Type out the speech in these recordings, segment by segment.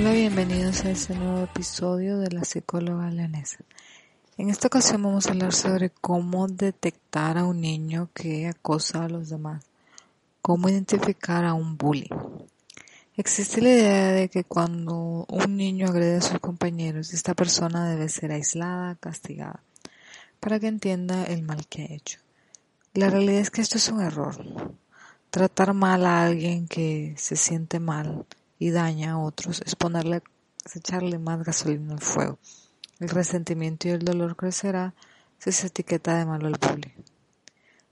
Hola, bienvenidos a este nuevo episodio de la psicóloga leonesa. En esta ocasión vamos a hablar sobre cómo detectar a un niño que acosa a los demás, cómo identificar a un bully. Existe la idea de que cuando un niño agrede a sus compañeros, esta persona debe ser aislada, castigada, para que entienda el mal que ha hecho. La realidad es que esto es un error. Tratar mal a alguien que se siente mal y daña a otros es ponerle, es echarle más gasolina al fuego. El resentimiento y el dolor crecerá si se etiqueta de malo al bullying.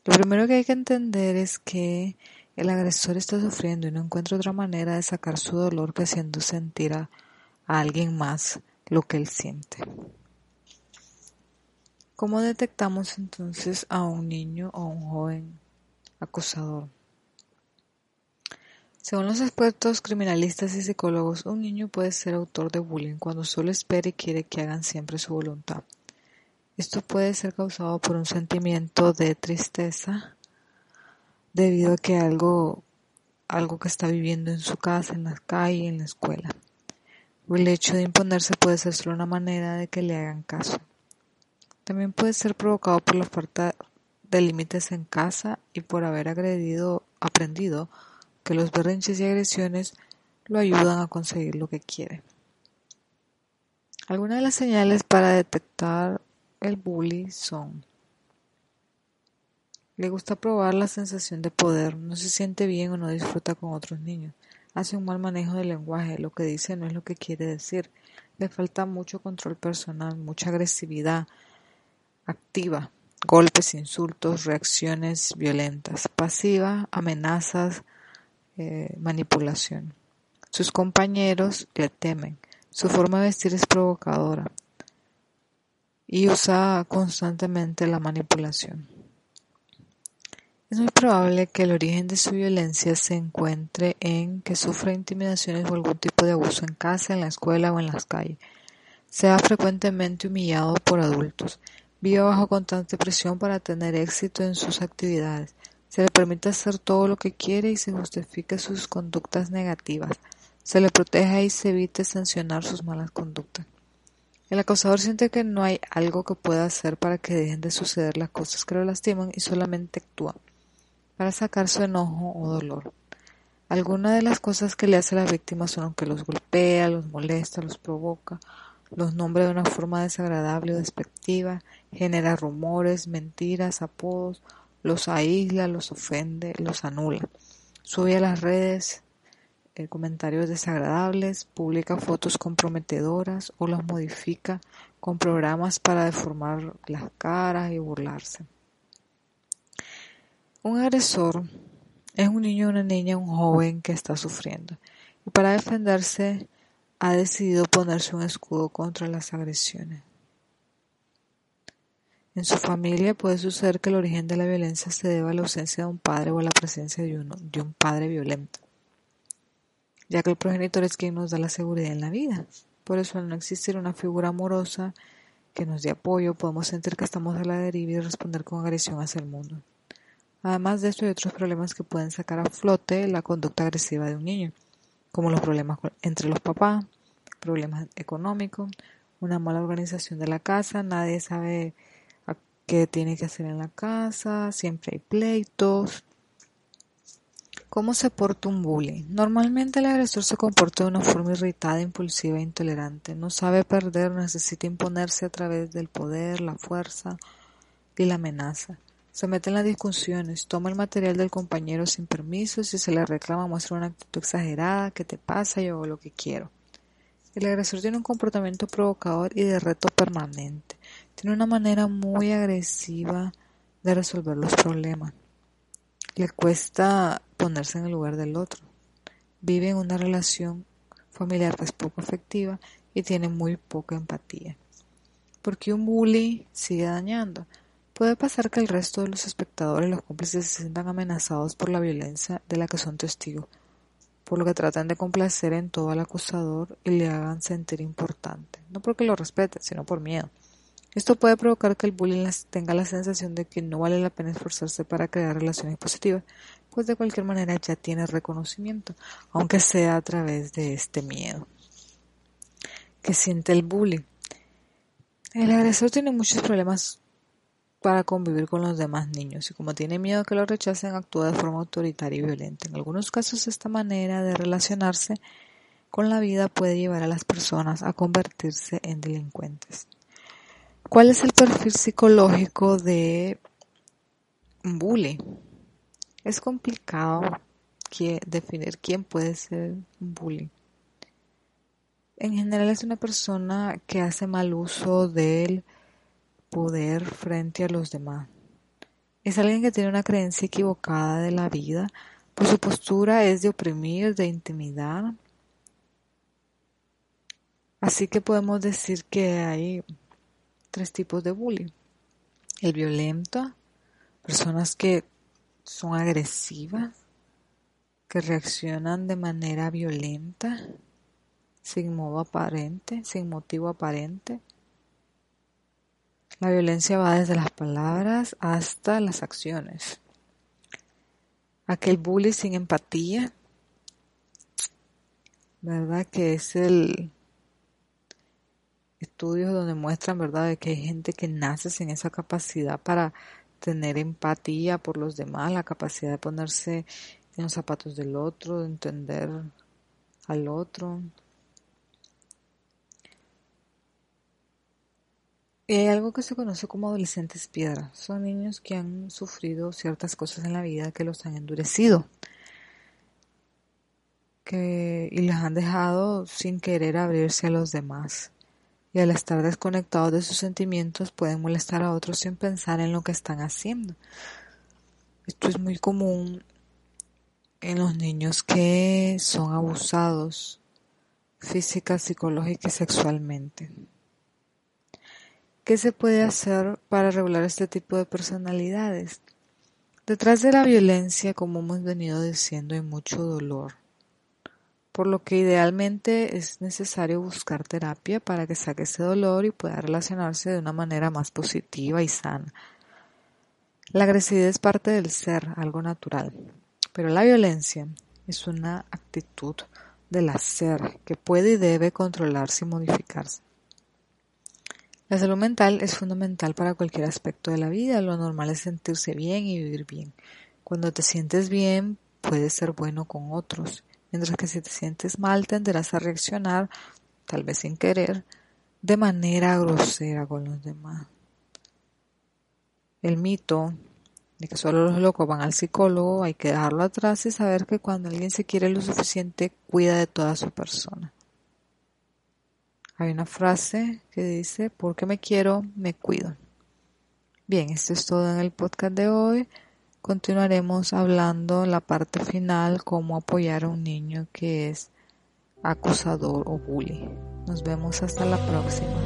Lo primero que hay que entender es que el agresor está sufriendo y no encuentra otra manera de sacar su dolor que haciendo sentir a, alguien más lo que él siente. ¿Cómo detectamos entonces a un niño o un joven acosador? Según los expertos criminalistas y psicólogos, un niño puede ser autor de bullying cuando solo espera y quiere que hagan siempre su voluntad. Esto puede ser causado por un sentimiento de tristeza, debido a que algo, algo que está viviendo en su casa, en la calle, en la escuela. El hecho de imponerse puede ser solo una manera de que le hagan caso. También puede ser provocado por la falta de límites en casa y por haber agredido, aprendido que los berrinches y agresiones lo ayudan a conseguir lo que quiere. Algunas de las señales para detectar el bully son le gusta probar la sensación de poder, no se siente bien o no disfruta con otros niños. Hace un mal manejo del lenguaje, lo que dice no es lo que quiere decir. Le falta mucho control personal, mucha agresividad activa, golpes, insultos, reacciones violentas. Pasiva, amenazas, eh, manipulación. Sus compañeros le temen. Su forma de vestir es provocadora y usa constantemente la manipulación. Es muy probable que el origen de su violencia se encuentre en que sufra intimidaciones o algún tipo de abuso en casa, en la escuela o en las calles. Sea frecuentemente humillado por adultos. Vive bajo constante presión para tener éxito en sus actividades. Se le permite hacer todo lo que quiere y se justifique sus conductas negativas. Se le proteja y se evite sancionar sus malas conductas. El acosador siente que no hay algo que pueda hacer para que dejen de suceder las cosas que lo lastiman y solamente actúa para sacar su enojo o dolor. Algunas de las cosas que le hace a la víctima son que los golpea, los molesta, los provoca, los nombra de una forma desagradable o despectiva, genera rumores, mentiras, apodos, los aísla, los ofende, los anula. Sube a las redes eh, comentarios desagradables, publica fotos comprometedoras o las modifica con programas para deformar las caras y burlarse. Un agresor es un niño, una niña, un joven que está sufriendo y para defenderse ha decidido ponerse un escudo contra las agresiones. En su familia puede suceder que el origen de la violencia se deba a la ausencia de un padre o a la presencia de, de un padre violento, ya que el progenitor es quien nos da la seguridad en la vida. Por eso, al no existir una figura amorosa que nos dé apoyo, podemos sentir que estamos a la deriva y responder con agresión hacia el mundo. Además de esto hay otros problemas que pueden sacar a flote la conducta agresiva de un niño, como los problemas entre los papás, problemas económicos, una mala organización de la casa, nadie sabe qué tiene que hacer en la casa, siempre hay pleitos. ¿Cómo se porta un bully? Normalmente el agresor se comporta de una forma irritada, impulsiva e intolerante. No sabe perder, necesita imponerse a través del poder, la fuerza y la amenaza. Se mete en las discusiones, toma el material del compañero sin permiso, si se le reclama muestra una actitud exagerada, ¿qué te pasa? Yo hago lo que quiero. El agresor tiene un comportamiento provocador y de reto permanente. Tiene una manera muy agresiva de resolver los problemas. Le cuesta ponerse en el lugar del otro. Vive en una relación familiar que es poco afectiva y tiene muy poca empatía. Porque un bully sigue dañando Puede pasar que el resto de los espectadores y los cómplices se sientan amenazados por la violencia de la que son testigos, por lo que tratan de complacer en todo al acusador y le hagan sentir importante, no porque lo respeten, sino por miedo. Esto puede provocar que el bullying tenga la sensación de que no vale la pena esforzarse para crear relaciones positivas, pues de cualquier manera ya tiene reconocimiento, aunque sea a través de este miedo. que siente el bully. El agresor tiene muchos problemas para convivir con los demás niños y como tiene miedo que lo rechacen actúa de forma autoritaria y violenta. En algunos casos esta manera de relacionarse con la vida puede llevar a las personas a convertirse en delincuentes. ¿Cuál es el perfil psicológico de un bully? Es complicado definir quién puede ser un bully. En general es una persona que hace mal uso del poder frente a los demás. Es alguien que tiene una creencia equivocada de la vida, pues su postura es de oprimir, de intimidar. Así que podemos decir que hay tres tipos de bullying. El violento, personas que son agresivas, que reaccionan de manera violenta, sin modo aparente, sin motivo aparente. La violencia va desde las palabras hasta las acciones. Aquel bully sin empatía, ¿verdad? Que es el estudio donde muestran, ¿verdad?, de que hay gente que nace sin esa capacidad para tener empatía por los demás, la capacidad de ponerse en los zapatos del otro, de entender al otro, hay algo que se conoce como adolescentes piedra. Son niños que han sufrido ciertas cosas en la vida que los han endurecido que, y les han dejado sin querer abrirse a los demás. Y al estar desconectados de sus sentimientos pueden molestar a otros sin pensar en lo que están haciendo. Esto es muy común en los niños que son abusados física, psicológica y sexualmente. ¿Qué se puede hacer para regular este tipo de personalidades? Detrás de la violencia, como hemos venido diciendo, hay mucho dolor, por lo que idealmente es necesario buscar terapia para que saque ese dolor y pueda relacionarse de una manera más positiva y sana. La agresividad es parte del ser, algo natural, pero la violencia es una actitud del hacer que puede y debe controlarse y modificarse. La salud mental es fundamental para cualquier aspecto de la vida. Lo normal es sentirse bien y vivir bien. Cuando te sientes bien, puedes ser bueno con otros, mientras que si te sientes mal tenderás a reaccionar, tal vez sin querer, de manera grosera con los demás. El mito de que solo los locos van al psicólogo hay que dejarlo atrás y saber que cuando alguien se quiere lo suficiente, cuida de toda su persona. Hay una frase que dice, porque me quiero, me cuido. Bien, esto es todo en el podcast de hoy. Continuaremos hablando la parte final, cómo apoyar a un niño que es acusador o bully. Nos vemos hasta la próxima.